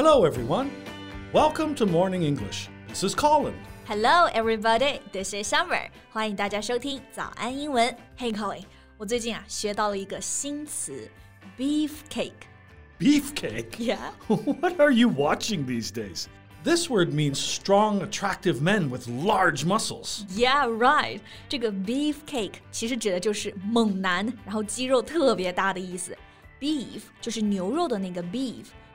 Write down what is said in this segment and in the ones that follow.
Hello, everyone. Welcome to Morning English. This is Colin. Hello, everybody. This is Summer. 欢迎大家收听早安英文。Hey, Colin，我最近啊学到了一个新词，beef cake。 Beefcake? Yeah. What are you watching these days? This word means strong, attractive men with large muscles. Yeah, right. 这个 beef cake 其实指的就是猛男，然后肌肉特别大的意思。Beef 就是牛肉的那个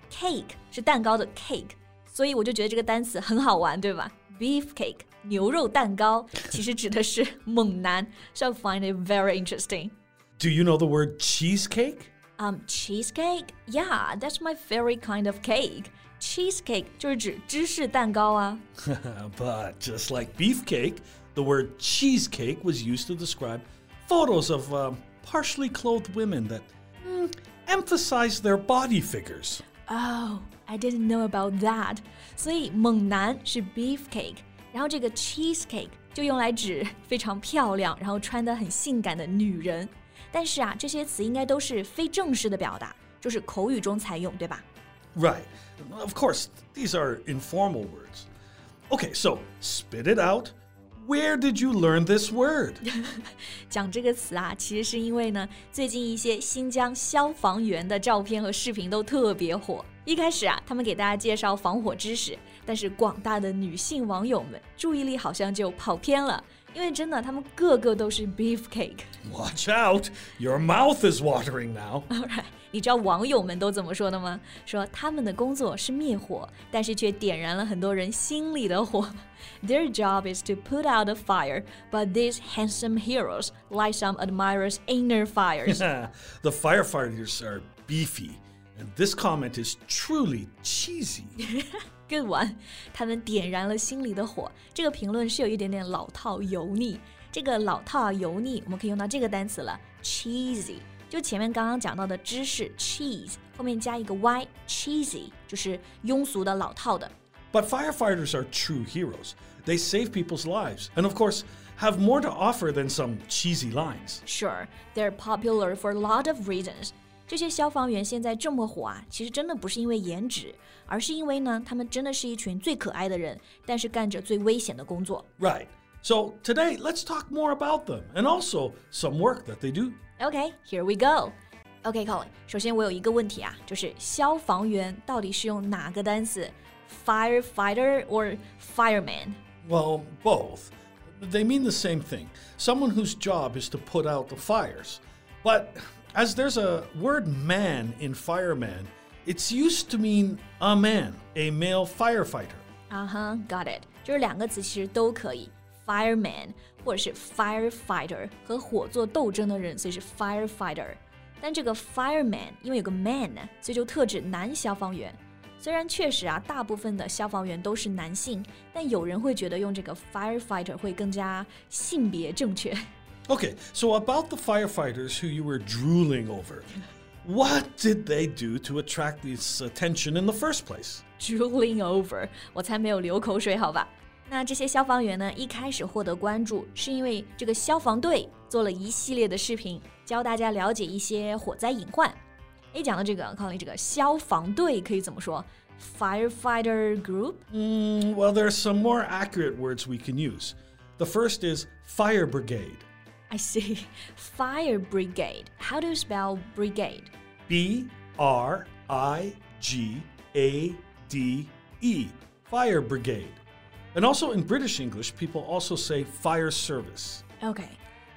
beef，cake 是蛋糕的 cake，所以我就觉得这个单词很好玩，对吧？Beef cake 牛肉蛋糕其实指的是猛男，so I find it very interesting. Do you know the word cheesecake? Um, cheesecake? Yeah, that's my favorite kind of cake. Cheesecake 就是指芝士蛋糕啊。 but just like beefcake, the word cheesecake was used to describe photos of um, partially clothed women that mm, emphasize their body figures. Oh, I didn't know about that. 所以猛男是 beefcake，然后这个 cheesecake 就用来指非常漂亮，然后穿得很性感的女人。但是啊，这些词应该都是非正式的表达，就是口语中才用，对吧？ Right. Of course, these are informal words. Okay, so spit it out. Where did you learn this word? 讲这个词啊，其实是因为呢，最近一些新疆消防员的照片和视频都特别火。一开始啊，他们给大家介绍防火知识，但是广大的女性网友们注意力好像就跑偏了，因为真的他们个个都是 beefcake。 Watch out. Your mouth is watering now. Alright，你知道网友们都怎么说的吗？说他们的工作是灭火，但是却点燃了很多人心里的火。Their job is to put out a fire, but these handsome heroes light some admirers' inner fires. the firefighters are beefy, and this comment is truly cheesy. Good one，他们点燃了心里的火。这个评论是有一点点老套油腻。这个老套啊油腻，我们可以用到这个单词了，cheesy。就前面刚刚讲到的知识 cheese 后面加一个 y，cheesy 就是庸俗的、老套的。 But firefighters are true heroes. They save people's lives, and of course, have more to offer than some cheesy lines. Sure, they're popular for a lot of reasons. 这些消防员现在这么火啊，其实真的不是因为颜值，而是因为呢，他们真的是一群最可爱的人，但是干着最危险的工作。 Right. So today, let's talk more about them and also some work that they do. Okay, here we go. Okay, Colin，首先我有一个问题啊，就是消防员到底是用哪个单词？Firefighter or fireman？ Well, both. They mean the same thing someone whose job is to put out the fires. But as there's a word man in fireman, it's used to mean a man, a male firefighter. 啊哈、g o t it，就是两个词其实都可以，fireman 或者是 firefighter，和火做斗争的人，所以是 firefighter。但这个 fireman 因为有个 man，所以就特指男消防员。虽然确实啊，大部分的消防员都是男性，但有人会觉得用这个 firefighter 会更加性别正确。 Okay, so about the firefighters who you were drooling over, what did they do to attract this attention in the first place? drooling over，我才没有流口水，好吧？那这些消防员呢，一开始获得关注，是因为这个消防队做了一系列的视频，教大家了解一些火灾隐患。诶，讲到这个，考虑这个消防队可以怎么说？Firefighter group？ Mm, well, there are some more accurate words we can use. The first is fire brigade. I see. Fire brigade. How do you spell brigade? B R I G A D E. Fire brigade. And also in British English, people also say fire service. OK，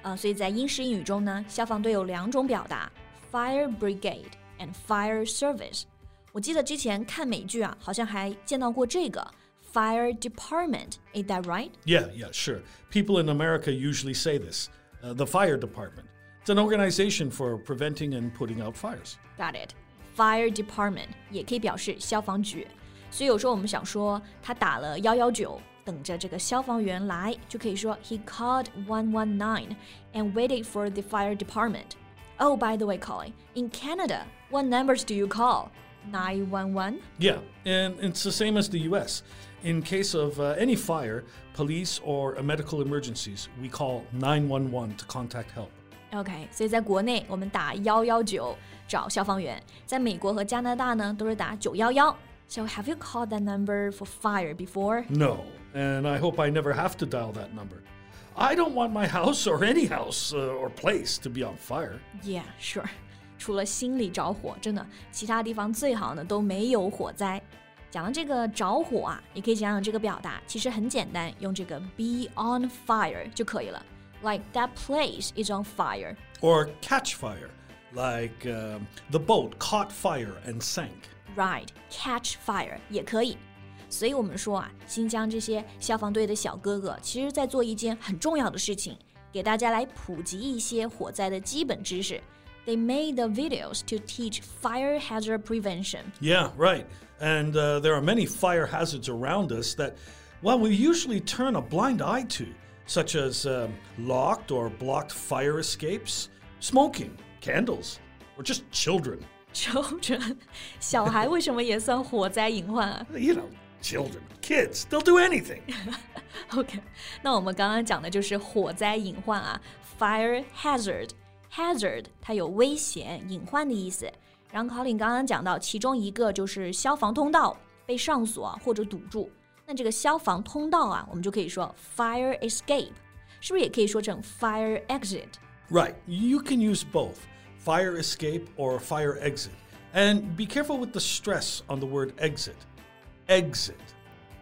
呃，所以在英式英语中呢，消防队有两种表达：fire brigade and fire service。我记得之前看美剧啊，好像还见到过这个 fire department。Is that right? Yeah, yeah, sure. People in America usually say this uh, the fire department. It's an organization for preventing and putting out fires. Got it. Fire department 也可以表示消防局。所以有时候我们想说他打了幺幺九，等着这个消防员来，就可以说 He called one one nine and waited for the fire department. Oh, by the way, Colin, in Canada, what numbers do you call? 911? Yeah, and it's the same as the US. In case of uh, any fire, police, or uh, medical emergencies, we call 911 to contact help. OK，所以在国内我们打幺幺九找消防员，在美国和加拿大呢都是打九幺幺。 So have you called that number for fire before? No, and I hope I never have to dial that number. I don't want my house or any house uh, or place to be on fire. Yeah, sure. 除了心里着火，真的其他地方最好呢都没有火灾。 讲到这个着火啊，也可以讲讲这个表达，其实很简单，用这个 be on fire 就可以了。Like that place is on fire. Or catch fire, like um, the boat caught fire and sank. Right, catch fire 也可以。所以我们说啊，新疆这些消防队的小哥哥，其实在做一件很重要的事情，给大家来普及一些火灾的基本知识。 they made the videos to teach fire hazard prevention. Yeah, right. And uh, there are many fire hazards around us that, well, we usually turn a blind eye to, such as um, locked or blocked fire escapes, smoking, candles, or just children. Children, 小孩为什么也算火灾隐患啊？You know, children, kids, they'll do anything. OK，那我们刚刚讲的就是火灾隐患啊，fire hazard。 hazard 它有危险、隐患的意思。然后 Colin 刚刚讲到，其中一个就是消防通道被上锁、啊、或者堵住，那这个消防通道啊，我们就可以说 fire escape，是不是也可以说成 fire exit? Right, you can use both fire escape or fire exit. And be careful with the stress on the word exit. Exit.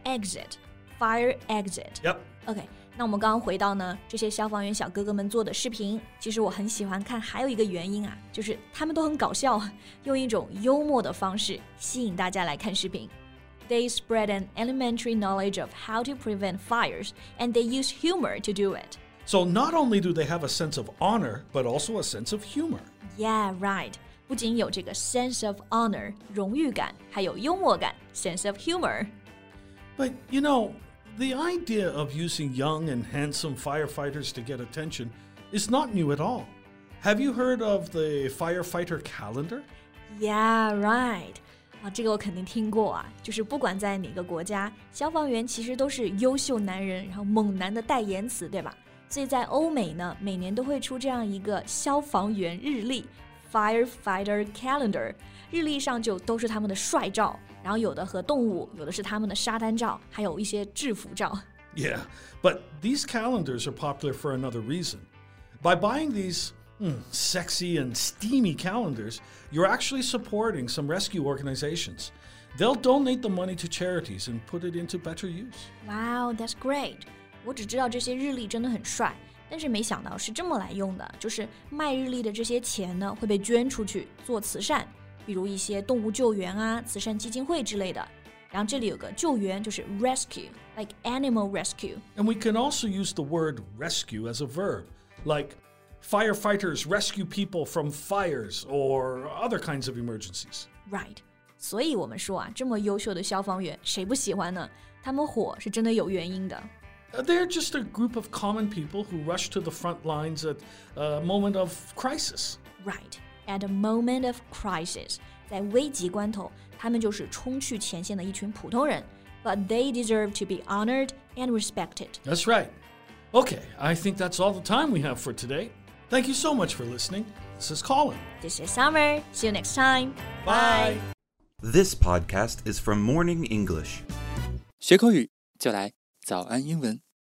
Exit. Fire exit. Yep. Okay. 那我们刚刚回到呢，这些消防员小哥哥们做的视频，其实我很喜欢看。还有一个原因啊，就是他们都很搞笑，用一种幽默的方式吸引大家来看视频。They spread an elementary knowledge of how to prevent fires, and they use humor to do it. So not only do they have a sense of honor, but also a sense of humor. Yeah, right. 不仅有这个 sense of honor 荣誉感，还有幽默感 sense of humor. But you know. The idea of using young and handsome firefighters to get attention is not new at all. Have you heard of the firefighter calendar? Yeah, right. 啊，这个我肯定听过啊。就是不管在哪个国家，消防员其实都是优秀男人，然后猛男的代言词，对吧？所以在欧美呢，每年都会出这样一个消防员日历 （Firefighter Calendar），日历上就都是他们的帅照。然后有的和动物，有的是他们的沙滩照，还有一些制服照。Yeah, but these calendars are popular for another reason. By buying these mm, sexy and steamy calendars, you're actually supporting some rescue organizations. They'll donate the money to charities and put it into better use. Wow, that's great. 我只知道这些日历真的很帅， 但是没想到是这么来用的，就是卖日历的这些钱呢会被捐出去做慈善。比如一些动物救援啊、慈善基金会之类的。然后这里有个救援，就是 rescue，like animal rescue。And we can also use the word rescue as a verb, like firefighters rescue people from fires or other kinds of emergencies. Right. 所以我们说啊，这么优秀的消防员，谁不喜欢呢？他们火是真的有原因的。They're just a group of common people who rush to the front lines at a moment of crisis. Right at a moment of crisis，在危急关头，他们就是冲去前线的一群普通人。But they deserve to be honored and respected. That's right. Okay, I think that's all the time we have for today. Thank you so much for listening. This is Colin. This is Summer. See you next time. Bye. This podcast is from Morning English. 学口语就来早安英文。